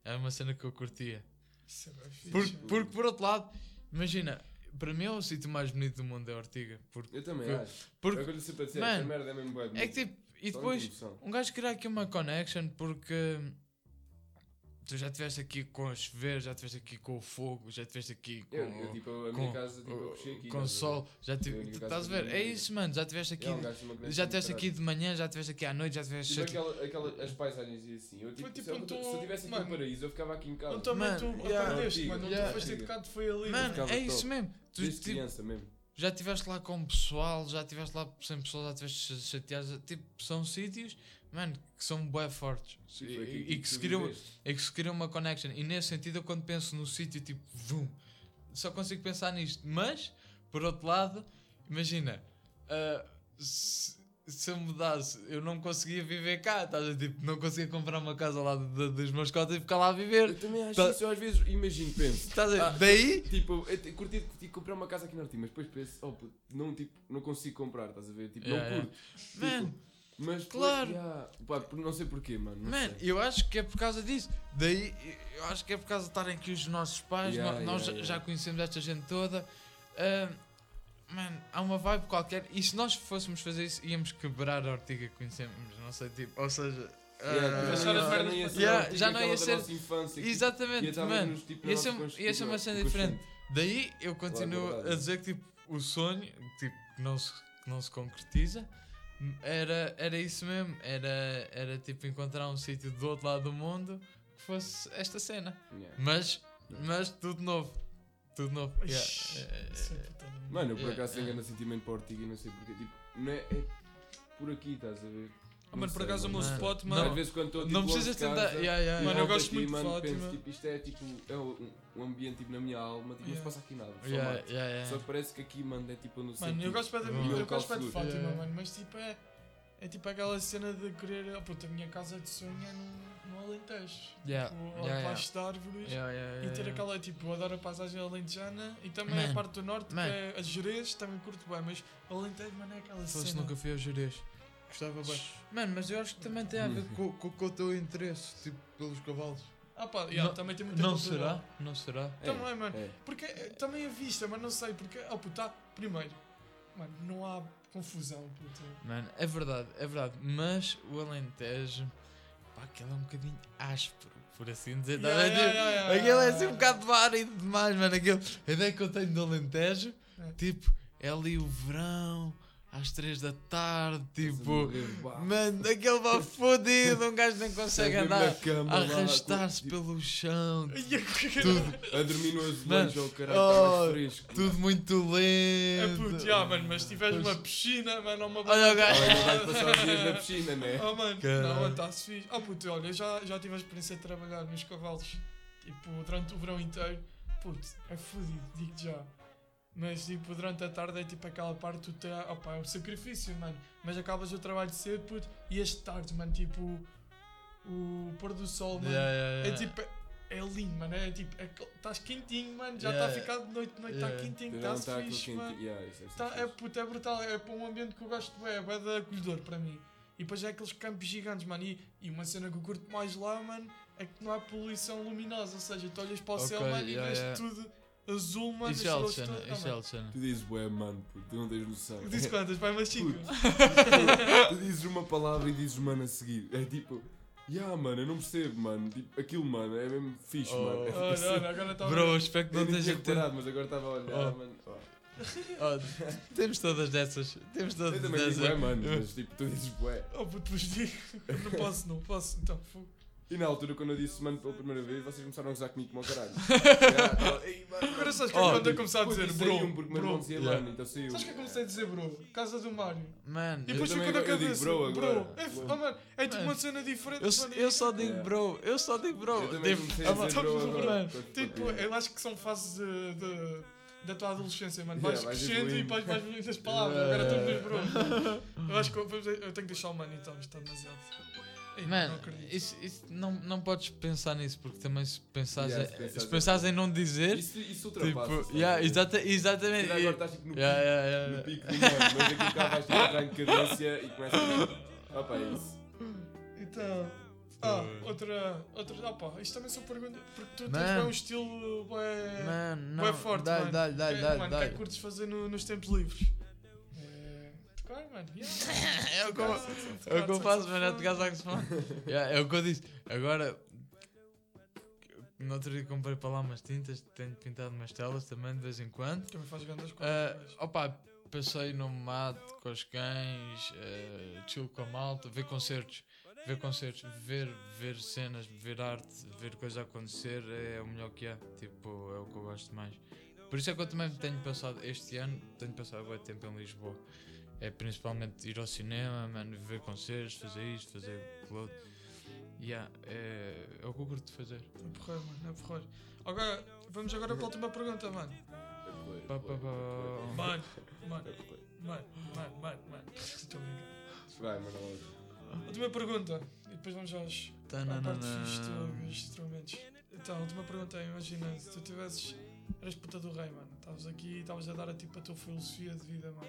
é uma cena que eu curtia. Isso é fixe, Porque, mano. porque por outro lado, imagina, para mim é o sítio mais bonito do mundo é Ortiga. Porque, Eu também porque- acho. É porque lhe sempre a dizer, Mano, merda é mesmo bué é que bonita. tipo, e Só depois noção. um gajo criar aqui uma connection porque tu já estiveste aqui com a chover, já estiveste aqui com o fogo, já estiveste aqui com, Eu, eu, tipo, a com- minha casa, tipo, eu aqui. com o ver? sol, já tive, estás a ver? foi É isso, mano, já estiveste aqui, É, conexão já estiveste aqui de manhã, já estiveste aqui à noite, já estiveste Tipo aquela, aquela, as paisagens e assim. Eu, tipo, tipo se, eu, um tu- se eu tivesse aqui no paraíso, eu ficava aqui em casa. Então também Mano, tu yeah. aprendeste, mano. yeah. Tu foste educado, foi ali. Mano, é isso mesmo. Tu, Desde criança mesmo. Já estiveste lá com o pessoal, já estiveste lá sem pessoal, já estiveste chateado. Tipo, são sítios, mano, que são bué fortes. Sim, E, e que tu se viveste. é que se cria uma connection. E nesse sentido, eu quando penso no sítio, tipo, vum, só consigo pensar nisto. Mas, por outro lado, imagina, ah, se, se eu mudasse, eu não conseguia viver cá, estás a tipo, não conseguia comprar uma casa lá de- de- dos meus cotas e ficar lá a viver. Eu também acho Tá- isso, eu às vezes imagino, penso. Estás a? Ah, Daí, Tipo, eu curti curti comprar uma casa aqui no Norte, mas depois penso, oh, puto, não, tipo, não consigo comprar, estás a ver? Tipo, Yeah, não yeah. curto. mano. Tipo, mas claro. yeah, pá, não sei porquê, mano. Mano, sei. eu acho que é por causa disso. Daí, eu acho que é por causa de estarem aqui os nossos pais. Yeah, nó- nós yeah, já yeah. conhecemos esta gente toda. Ah, mano, há uma vibe qualquer. E se nós fôssemos fazer isso, íamos quebrar a ortiga que conhecemos. Não sei, tipo, ou seja. Yeah, ah, tipo, as já não ia ser Yeah, já não ia ser- infância, que Exatamente, ia mano. tipo, ia ser- nossa ia ser uma cena diferente. Daí eu continuo verdade. a dizer que tipo, o sonho tipo, que, não se, que não se concretiza era, era isso mesmo. Era, era tipo encontrar um sítio do outro lado do mundo que fosse esta cena. Yeah. Mas, mas tudo novo. Tudo novo. Yeah. É, isso de. Mano, eu por Yeah, acaso tenho yeah. grande sentimento para o Ortiga e não sei porquê. Tipo, não é, é por aqui, estás a ver? Ah, mano, por acaso o meu mano. spot, Não, Às mano. vezes quando estou tipo, Não precisas de casa, tentar. Yeah, yeah, Mano, yeah. eu gosto aqui, muito de mano, Fátima. penso, tipo, isto é tipo é um, um ambiente tipo, na minha alma, tipo, não se Yeah. passa aqui nada. Só, Yeah, mato. yeah, yeah. só parece que aqui, mano, é tipo no Mano, eu gosto bem da Bom. minha, eu gosto bem de. Fátima, Yeah. mano, mas tipo é. É tipo aquela cena de querer. Oh, puta, a minha casa de sonho é no, no Alentejo. Yeah, Tipo, yeah, yeah. abaixo de árvores. Yeah, yeah, E ter yeah. aquela, tipo, eu adoro a paisagem alentejana e também Man. a parte do norte, Man. que é as Jerez, também curto bem, mas o Alentejo, mano, é aquela Fosse cena. nunca fui ao Jerez. Gostava bem. Mano, mas eu acho que também tem a ver com, com, com o teu interesse, tipo, pelos cavalos. Ah pá, yeah, Não- também tem muita Não cultura. será? Não será? Também, mano. É. Porque eh, também a vista, mas não sei, porque, oh puta, primeiro, mano, não há confusão, puta. Mano, é verdade, é verdade. Mas o Alentejo, pá, aquele é um bocadinho áspero, por assim dizer. Yeah, yeah, yeah, Aquele é assim um bocado árido demais, mano. Aquele, a ideia que eu tenho do Alentejo, É. tipo, é ali o verão, às 3 da tarde, tipo. Mano, aquele vai fodido, um gajo nem consegue andar arrastar-se pelo chão, é tudo, A dormir no Mano, azulejo, oh caralho, oh, está mais fresco. tudo muito É lento. puto, yeah, mano, mas se tiveres Pois. uma piscina, mano, ou uma Olha o gajo. Olha, vais passar os dias na piscina, né? Oh mano, Caralho. não, está-se fixe. Oh puto, olha, já, já tive a experiência de trabalhar nos cavalos, tipo, durante o verão inteiro. Puto, é fodido, digo-te já. Mas tipo, durante a tarde é tipo aquela parte tu te, opa, é um sacrifício, mano. Mas acabas o trabalho cedo, puto, e as tardes, mano, tipo, o pôr do sol, mano. Yeah, yeah, É yeah. tipo, é, é lindo, mano. É tipo, estás quentinho, mano. Já Yeah. está a ficar de noite, de noite, está Yeah. quentinho, Não, está-se tá fixe, quente- mano. yeah, isso é Tá, é, fixe. puto, é brutal, é para um ambiente que eu gosto, é, é da acolhedor para mim. E depois é aqueles campos gigantes, mano. E, e uma cena que eu curto mais lá, mano, é que não há poluição luminosa. Ou seja, tu olhas para o céu, Ok, mano, yeah, e vês yeah. tudo azul, mano. Isso é. Ah, isso é. Alcena. Tu dizes bué, mano, puto, tu não tens noção. Eu disse quantas? Vai umas 5. tu dizes uma palavra e dizes mano a seguir. É tipo, yeah, mano, eu não percebo, mano. Tipo, aquilo, mano, é mesmo fixe, Oh. mano. É, Olha, olha, agora está Bro, espero que eu não esteja reparado, mas agora estava a olhar, Oh. mano. Oh. Oh, temos todas dessas. Temos Eu todas também digo dessas. bué, mano, mas tipo, tu dizes bué. Oh, puto, depois digo. Eu não posso, não posso. Então, fogo. E na altura, quando eu disse mano pela primeira vez, vocês começaram a gozar comigo como ao caralho. Yeah, tava, "Ei, mano, Agora sabes que é quando eu começar a dizer, bro, saiu-me porque o meu irmão bro. dizia Yeah. mano, então saiu. Sabes o que eu comecei a dizer, bro? Casa do Mário. Mano, E depois ficou na cabeça. bro Bro, agora. é, oh, mano, é tipo uma cena diferente. eu, mano, eu só é- digo Yeah. bro, eu só digo bro. Eu também Tipo, comecei a dizer bro Quando- Tipo, eu acho que são fases de, de- da tua adolescência, mano. Yeah, Vais vais crescendo e vais evoluindo as palavras. Yeah, Agora yeah, estamos nos bro. Eu acho que eu, tenho que deixar o mano então, isto está demasiado. Mano, não isso, isso não, não podes pensar nisso, porque também se pensares, Yeah, se em- pensares se pensares em não dizer, Isso, isso tipo, ultrapassa. yeah, exata, exatamente. Agora e- estás tipo no yeah, pico. yeah, yeah, no yeah. pico do mundo, mas aqui cá vais tipo, entrar em cadência e começa a. Opa, é isso. Então. Ah, outra. outra opa, isto também são perguntas. Porque tu tens Mano. bem um estilo. Mano, bué não, forte. dá, mano. dá, dá, Que- dá, mano, o que é que curtes fazer no- nos tempos livres? É. Tocar, mano. Yeah. É o que eu- é o que eu tocar faço, mano, é tocar saxofone. Yeah, é o que eu disse. Agora, no outro dia comprei para lá umas tintas, tenho pintado umas telas também de vez em quando. Também faz grandes Ah, coisas. opa, passei no mato com os cães, uh, chill com a malta, ver concertos, ver concertos, ver, ver cenas, ver arte, ver coisas a acontecer é o melhor que há. Tipo, é o que eu gosto mais. Por isso é que eu também tenho passado, este ano, tenho passado muito tempo em Lisboa. É principalmente ir ao cinema, mano, ver concertos, fazer isto, fazer aquilo outro. Yeah, é, é o que eu curto de fazer. É porreiro, mano. É porreiro. Agora, vamos agora para a última pergunta, mano. Pá, pá, pá. Mano, mano, mano, mano, mano, mano. Estou a. Vai, mano. Última pergunta. E depois vamos aos. à Tananana. parte fixe dos instrumentos. Então, a última pergunta é: imagina, se tu tivesses. Eras puta do rei, mano. Estavas aqui e estavas a dar a, tipo, a tua filosofia de vida, mano.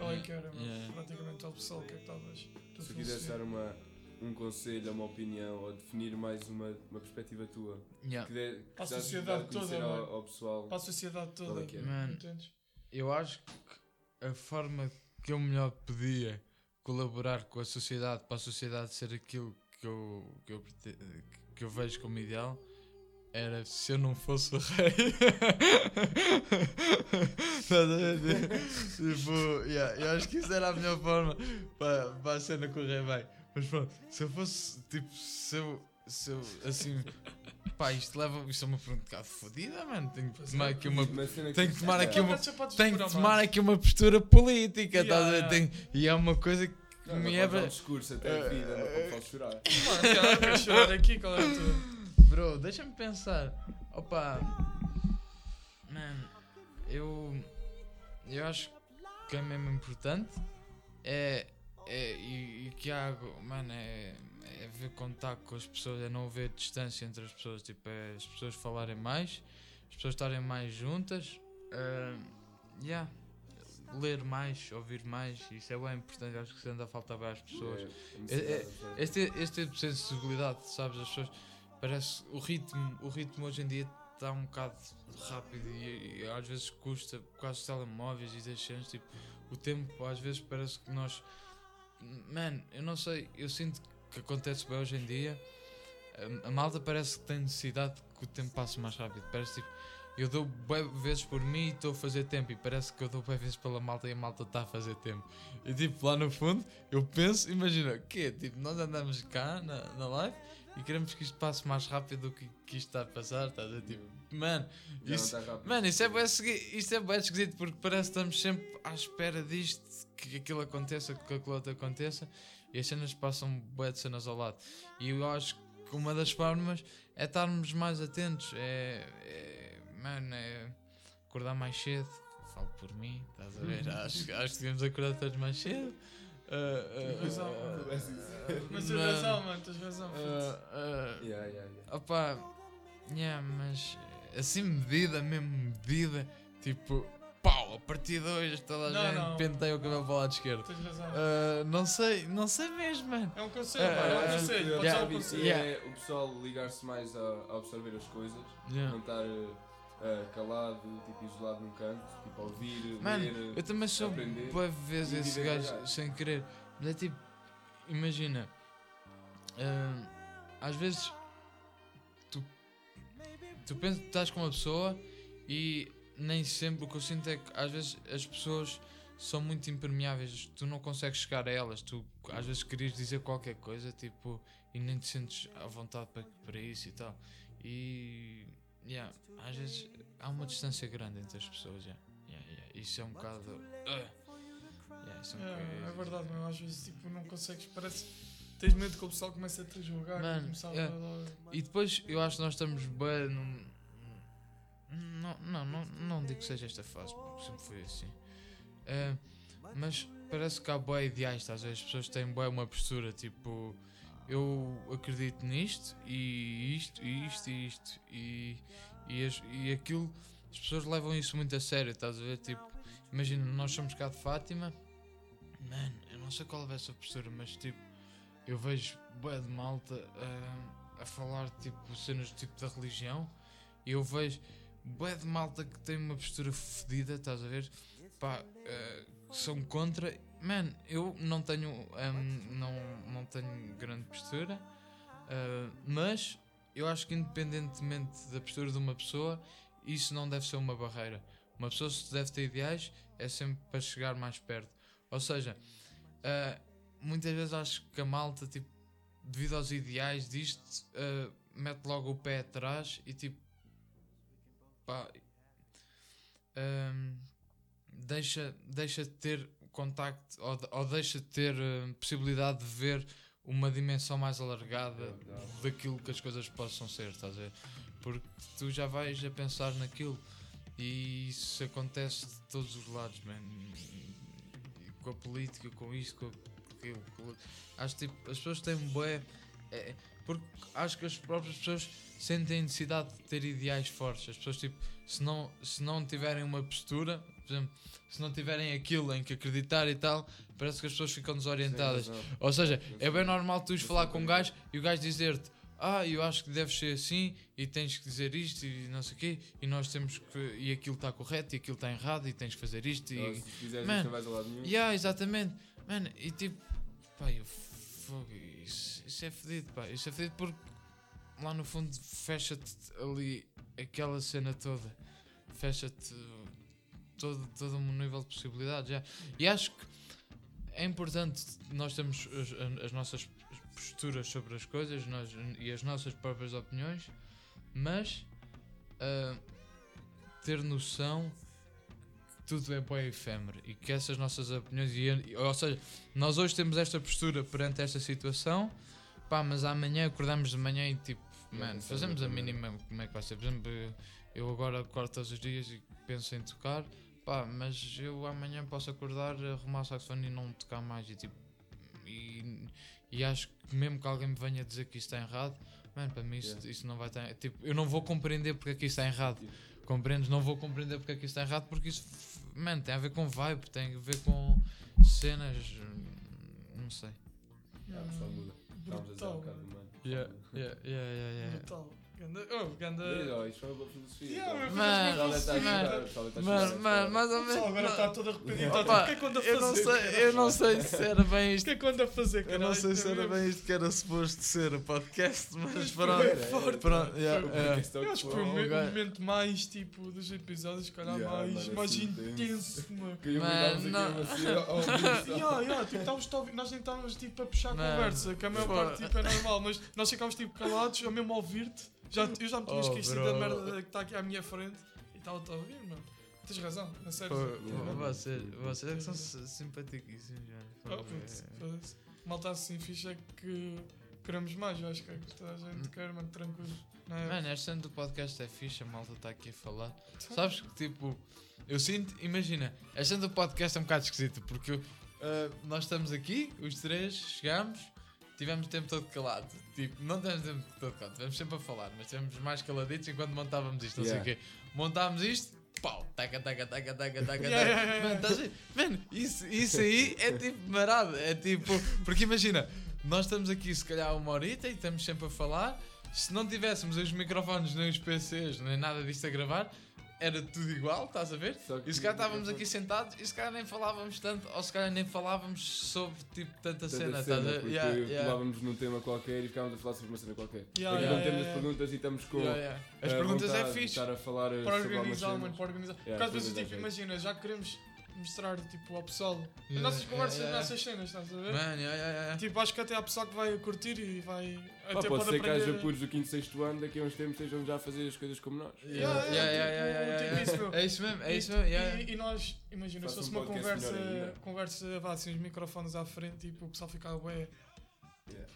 Qual é que era, mano? Yeah. Praticamente ao pessoal, que é que estavas? Se quisesse dar uma, um conselho, uma opinião ou definir mais uma, uma perspectiva tua Yeah. que, de, que Para a sociedade toda, ao, mano. ao pessoal. Para a sociedade toda. É é? Entendes? eu acho que a forma que eu melhor podia colaborar com a sociedade para a sociedade ser aquilo que eu, que eu, que eu vejo como ideal era se eu não fosse o rei. Estás a ver? tipo, yeah, eu acho que isso era a melhor forma para, para a cena correr bem. Mas pronto, se eu fosse, tipo, se eu, se eu, assim, pá, isto leva, isto é uma pergunta um bocado fodida, mano. Tenho que tomar é. aqui uma. Uma cena Tenho que tomar aqui É, uma- Já podes Tenho que tomar aqui uma postura política, Yeah, estás a ver? yeah. Tenho- e é uma coisa que Não, não me podes é. um discurso até a vida, não Eh, podes chorar. Mano, cara, queres chorar aqui? Qual é a tua? Bro, deixa-me pensar. Opa, mano, eu. Eu acho que é mesmo importante. É. é e, e que há. Mano, é. É ver contato com as pessoas, é não haver distância entre as pessoas. Tipo, é as pessoas falarem mais, as pessoas estarem mais juntas. ah, yeah. Ler mais, ouvir mais, isso é bem importante. Acho que se anda a faltar bem às pessoas. É, É- é- necessidade, Este, este tipo de sensibilidade, sabes? As pessoas. Parece. O ritmo, o ritmo hoje em dia está um bocado rápido e, e às vezes custa por causa telemóveis e das cenas. Tipo, o tempo às vezes parece que nós. Mano, eu não sei. Eu sinto que acontece bem hoje em dia. A, a malta parece que tem necessidade que o tempo passe mais rápido. Parece tipo. Eu dou bué vezes por mim e estou a fazer tempo. E parece que eu dou bué vezes pela malta e a malta está a fazer tempo. E tipo, lá no fundo, eu penso, imagina, o quê? Tipo, nós andamos cá na, na live e queremos que isto passe mais rápido do que, que isto está a passar, estás a? Tipo, mano, Já isso, mano, isso é bem isto é bem esquisito porque parece que estamos sempre à espera disto, que aquilo aconteça, que aquilo outro aconteça e as cenas passam bué de cenas ao lado. E eu acho que uma das formas é estarmos mais atentos, é, é mano, é acordar mais cedo. Falo por mim, estás a ver? acho, acho que devemos acordar todos mais cedo. Ah, ah, Mas tens razão, mano, tens razão. ah, ah, Yeah, yeah, yeah. Opa, yeah, mas assim medida, mesmo medida, tipo, pau, a partir de hoje toda a Não, gente não. penteia o cabelo para o lado esquerdo. Tens razão. Ah, não sei, não sei mesmo, mano. É um conselho, Ah, pá, é um conselho. Pode yeah, um conselho. Yeah. é o pessoal ligar-se mais a, a absorver as coisas, Yeah. não estar eh, calado, tipo isolado num canto, tipo a ouvir, Mano, ler. Eu também sou aprender boa vezes esse gajo sem querer. Mas é tipo, imagina, ah, às vezes tu, tu pensas que estás com uma pessoa e nem sempre o que eu sinto é que às vezes as pessoas são muito impermeáveis, tu não consegues chegar a elas, tu às vezes querias dizer qualquer coisa tipo e nem te sentes à vontade para, para isso e tal. E às vezes há uma distância grande entre as pessoas, yeah. Yeah, yeah. Isso é um bocado. uh, isso é, um É, bocado- é verdade, mas às vezes tipo, não consegues, parece tens medo que o pessoal comece a te julgar Mano, e começar é. a dar- E depois eu acho que nós estamos bem num. Não, não, não, não digo que seja esta fase, porque sempre foi assim. Eh, mas parece que há boé ideais, estás a ver? As pessoas têm boé uma postura tipo. Eu acredito nisto e isto e isto e isto e, e, as- e aquilo. As pessoas levam isso muito a sério, estás a ver? Tipo, imagina, nós somos cá de Fátima, mano, eu não sei qual é essa postura, mas tipo, eu vejo bué de malta ah, a falar tipo cenas do tipo da religião e eu vejo bué de malta que tem uma postura fodida, estás a ver? Pá, ah, que são contra. Man, eu não tenho, ahm, não, não tenho grande postura, ah, mas eu acho que independentemente da postura de uma pessoa, isso não deve ser uma barreira. Uma pessoa se deve ter ideais é sempre para chegar mais perto. Ou seja, ah, muitas vezes acho que a malta, tipo, devido aos ideais disto, ah, mete logo o pé atrás e tipo, pá, ahm, deixa, deixa de ter contacto ou, ou deixa de ter ah, possibilidade de ver uma dimensão mais alargada É daquilo que as coisas possam ser, estás a ver? Porque tu já vais a pensar naquilo e isso acontece de todos os lados, man. Com a política, com isto, com aquilo. Acho que tipo, as pessoas têm bué. É, porque acho que as próprias pessoas sentem necessidade de ter ideais fortes. As pessoas, tipo, se não, se não tiverem uma postura, por exemplo, se não tiverem aquilo em que acreditar e tal, parece que as pessoas ficam desorientadas. Razão. Ou seja, é bem normal tu ires falar com um gajo e o gajo dizer-te ah, eu acho que deve ser assim e tens que dizer isto e não sei o quê e nós temos que e aquilo está correto e aquilo está errado e tens que fazer isto e se fizeres Man, isto não vais a lado nenhum. yeah, exatamente mano e tipo pá, eu fogo, isso, isso é fedido pá, isso é fedido porque lá no fundo fecha-te ali aquela cena toda fecha-te todo, todo um nível de possibilidades já. e acho que é importante nós termos as, as nossas posturas sobre as coisas nós, e as nossas próprias opiniões, mas ah, ter noção tudo é bem efêmero e que essas nossas opiniões, e, ou seja, nós hoje temos esta postura perante esta situação, pá, mas amanhã acordamos de manhã e tipo, mano, fazemos a mínima como é que vai ser. Por exemplo, eu agora acordo todos os dias e penso em tocar, pá, mas eu amanhã posso acordar, arrumar o saxofone e não tocar mais e tipo, e, e acho que mesmo que alguém me venha dizer que isto está errado, mano, para mim isso, Yeah. isso não vai estar, tipo, eu não vou compreender porque é que isto está errado. Tipo, Compreendes? Não vou compreender porque é que isto está errado, porque isso, mano, tem a ver com vibe, tem a ver com cenas, não sei. ah, muda. Estávamos a dizer um bocado, mano. mano. Yeah, yeah, yeah, yeah, yeah. Brutal. Ganda, oh, ganda. Uma boa filosofia. Yeah, então. mas O a o a mais ou O pessoal agora menos. está todo arrependido. Opa, Opa, o que é que anda a fazer? Eu não sei, eu não sei se era bem O isto. que é que anda a fazer, Eu não sei se era bem isto que era suposto ser o podcast, mas Mas pronto. Forte, Pronto, yeah, Eu acho que foi o Oh, o momento mais tipo dos episódios, se calhar mais, assim, intenso, Mano, mandava-vos não. tipo, a nós nem estávamos tipo, a puxar a conversa, que a maior parte tipo, é normal, mas nós ficámos tipo, calados, eu mesmo a ouvir-te, já, eu já me tinha Oh, esquecido bro. da merda que está aqui à minha frente e estava-te a ouvir, mano. Tens razão, na sério. Vocês, vocês é que são si- simpaticíssimos, velho. Oh. Malta assim é que queremos mais, eu acho que é que toda a gente quer, mano, tranquilo. Não é? Mano, esta cena do podcast é fixe, a malta está aqui a falar. Sabes que tipo, eu sinto, imagina, a cena do podcast é um bocado esquisita porque uh, nós estamos aqui, os três, chegamos, tivemos o tempo todo calado. Tipo, não tivemos o tempo todo calado, tivemos sempre a falar, mas tivemos mais caladitos enquanto montávamos isto, não Yeah. sei o quê. Montámos isto, pau, taca, taca, taca, taca, taca, taca. Mano, estás? Mano, isso, isso aí é tipo marado, é tipo, porque imagina, nós estamos aqui se calhar uma horita e estamos sempre a falar. Se não tivéssemos os microfones, nem os PCs, nem nada disto a gravar, era tudo igual, estás a ver? Que E se calhar estávamos aqui sentados e se calhar nem falávamos tanto, ou se calhar nem falávamos sobre tipo tanta, Tanta cena, cena, estás a ver? porque Yeah, yeah. falávamos num tema qualquer e ficávamos a falar sobre uma cena qualquer. Yeah, Aqui yeah, não temos as perguntas e estamos com. As perguntas é vontade fixe. estar a falar Para organizar, mano, para organizar. Porque Yeah, às vezes, tipo, imagina, já queremos mostrar tipo, ao pessoal as nossas conversas, as nossas cenas, estás a ver? Man. Tipo, acho que até há pessoal que vai curtir e vai. Pá, pode ser que haja puros do 5 6 ano, daqui a uns tempos estejam já a fazer as coisas como nós. Yeah, Yeah, yeah, tipo, tipo. É isso mesmo, é E- isso mesmo. E, e nós, imagina, se fosse um uma conversa, conversa, vá assim, os microfones à frente, tipo, o pessoal ficava, ué, Yeah.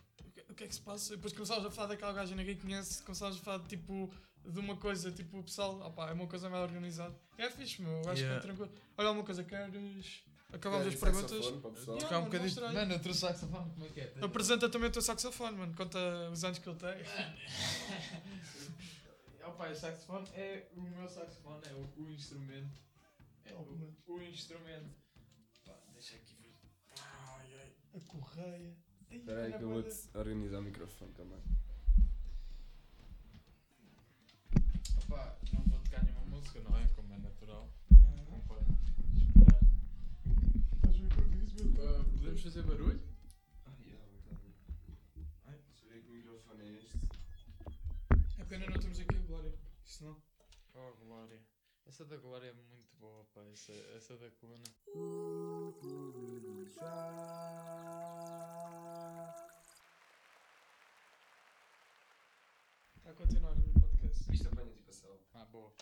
o que- é que se passa? E depois começávamos a falar daquela gaja que ninguém conhece, começávamos a falar tipo de uma coisa, tipo o pessoal, opá, é uma coisa mais organizada. É fixe, meu, eu acho Yeah. que é tranquilo. Olha uma coisa, queres. Acabamos as perguntas. Tocar um mano, bocadinho. Mano, eu trouxe saxofone, como é que é? Apresenta também o teu saxofone, mano, conta os anos que ele tem. Opa, o saxofone é o meu saxofone, é o, o instrumento. É Oh, o, o instrumento. Pá, deixa aqui ver. Ai, ai, a correia. Espera aí que eu coisa. organizar o microfone também. Opa, não vou tocar nenhuma música, não é? Como é natural. Ah, Não pode esperar. estás Ah, podemos fazer barulho? Ah, yeah, verdade. Ai. Ver que microfone é este. É pena não temos aqui a Glória. Isso não. Oh, Glória. Essa da Glória é muito boa, pá. Essa, essa da coluna. Está a continuar o podcast. Isto apanha tipo a sal. Ah, boa.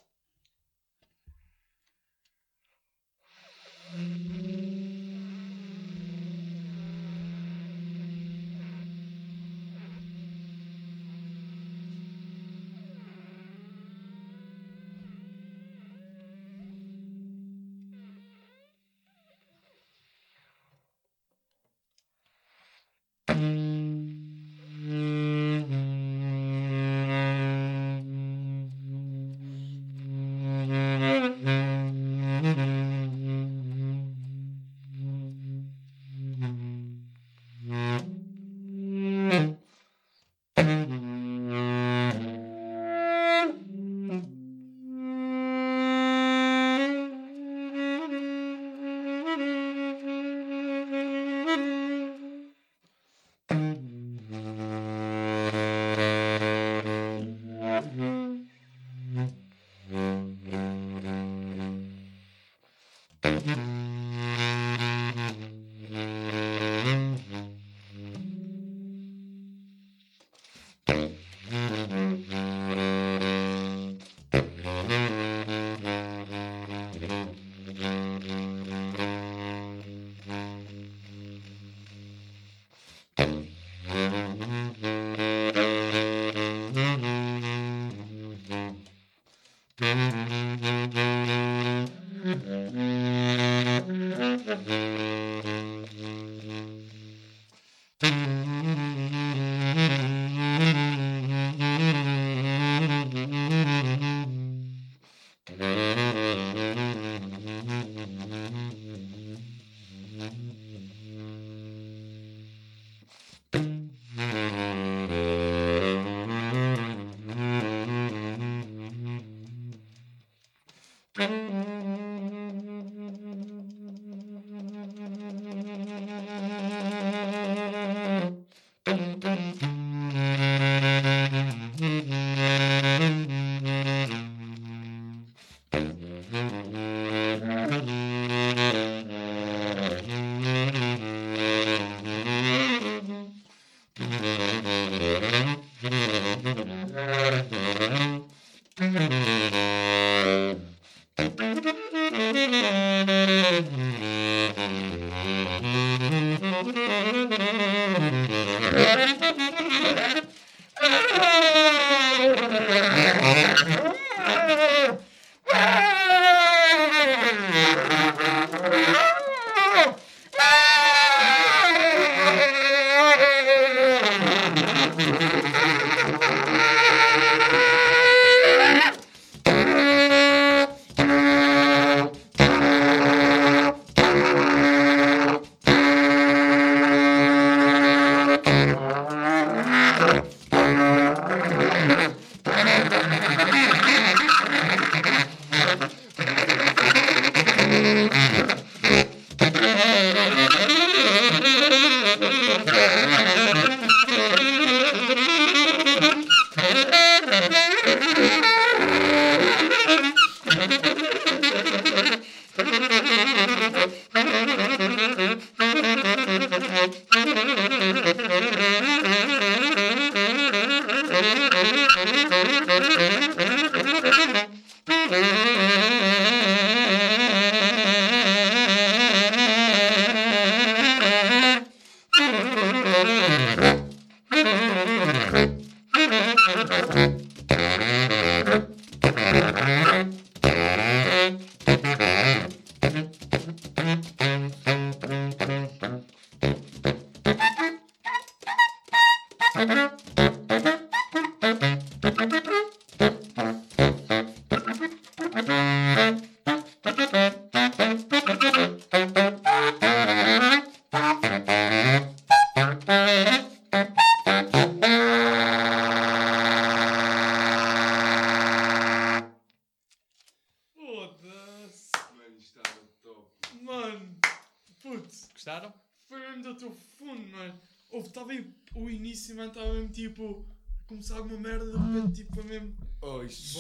Alguma merda, de repente, tipo, foi mesmo. Oh, isto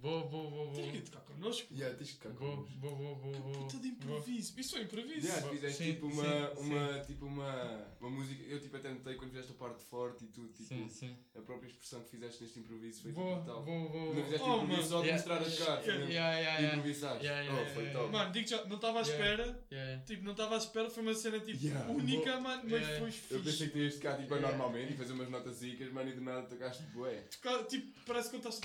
Boa, boa, boa, boa, Tens que boa. ir tocar connosco. Yeah, tens que ficar Boa, connosco. boa, boa, boa, boa. Puta de improviso. Isso foi improviso. Yeah, fizeste Sim, tipo uma, sim, uma, tipo uma, uma música, eu tipo até notei quando fizeste a parte forte e tudo, tipo, Sim, sim. a própria expressão que fizeste neste improviso foi Boa, tipo tal. boa, boa. Não fizeste Oh, improviso só de Yeah. mostrar as caras, Yeah. Yeah, yeah, yeah. improvisaste. Yeah, yeah, oh, foi yeah, top. Mano, digo já, não estava à espera. Yeah, yeah. Tipo, não estava à espera, foi uma cena tipo Yeah. única, mano, mas Yeah. foi Eu fixe. pensei que tu ias tocar tipo normalmente e fazer umas notas zicas, mano, e do nada tocaste bué. Tipo, parece que estás.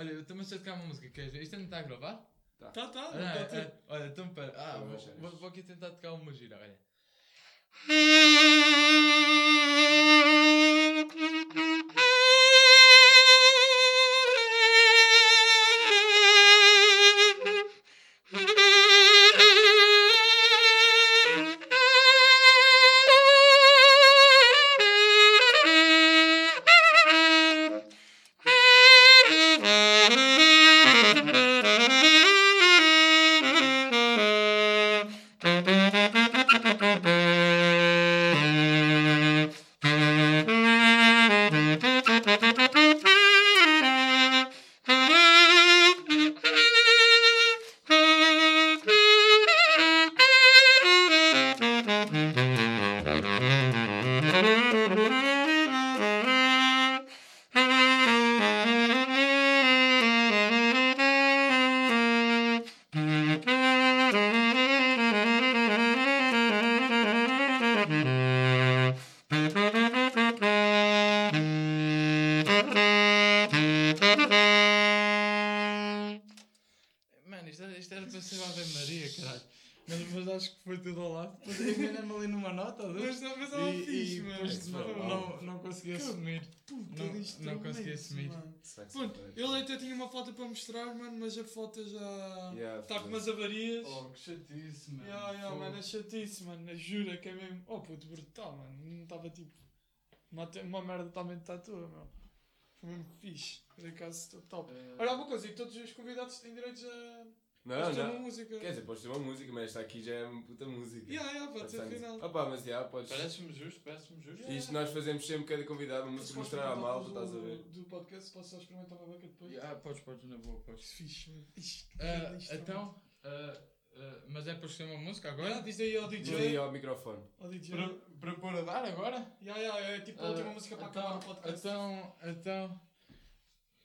Olha, olha, eu também sei tocar uma música, queres ver? Isto ainda está a gravar? Tá, tá, não Olha, tá, é, tipo. olha, então pera, ah, Olha, vou, vou, vou aqui tentar tocar uma gira, olha. Thank consegui assumir. Puta não- não instrumentos, consegui assumir. pode? ele até tinha uma foto para mostrar, mano, mas a foto já Yeah, está com umas avarias. Oh, que chatice, mano. Ya, Fogo. mano, é chatice, mano. Jura que é mesmo. Oh, puto, brutal, mano. Não estava tipo. Uma, te- uma merda totalmente tatua, meu. Foi mesmo fixe. Por acaso, estou top. Eh, Olha, há uma coisa, e todos os convidados têm direitos a. Não, ter uma não. música. Quer dizer, podes ter uma música, mas esta aqui já é uma puta música. Ya, ya, pode ser final. Opa, mas já, podes. Parece-me justo, parece-me justo. Yeah. Isto nós fazemos sempre cada convidado uma Se música mostrar à malta, estás a ver? Do, podcast, posso só experimentar uma beca depois? Ah, podes, podes, na boa, podes. Fixe, mano. Instrumento. então, ah, ah, mas é para escolher uma música agora? diz aí ao Diz DJ. aí ao microfone. Ao DJ. Para, para pôr a dar agora? Ya, ya, é tipo a Ah, última música para então, acabar o podcast. Então, então,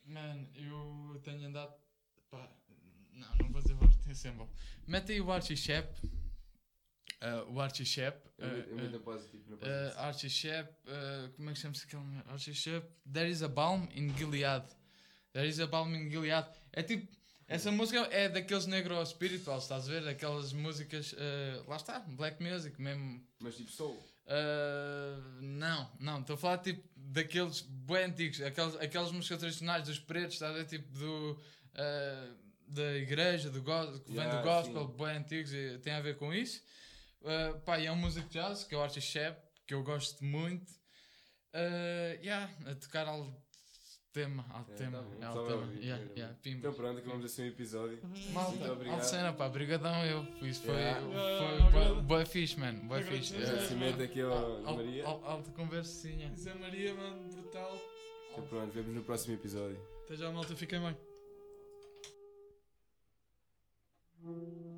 mano, eu tenho andado, pá, não, não Martin Symbol. Mete aí o Archie Shep, ah, o Archie Shep, Eu meto- eu meto a pause na Uh, pause. Archie Shep, uh, como é que chama-se aquele nome? Archie Shep, There is a Balm in Gilead. There is a Balm in Gilead. É tipo, essa música é daqueles negro spirituals, estás a ver? Aquelas músicas, uh, lá está, black music mesmo. Mas tipo soul. Uh, não, não, estou a falar tipo daqueles bem antigos, aqueles, aquelas músicas tradicionais dos pretos, estás a ver? Tipo do. uh, da igreja, do que vem Yeah, do gospel, sim. bem antigos, e tem a ver com isso. Uh, pá, e é um músico de jazz que eu acho Shep, que eu gosto muito. Uh, yeah, a tocar ao tema, ao É, tema, tá é ao tema. ouvir, Yeah, yeah. Então pronto, acabamos assim o episódio. Malta, Muito obrigado. Alcena, pá, brigadão eu. Isso foi, Yeah. foi bué- obrigado. bué fixe, mano, bué fixe. Agradecimento aqui ao Maria. al- Alta conversinha. Zé Maria, mano, brutal. Então pronto, vemos no próximo episódio. Até já, malta, fiquem bem. Thank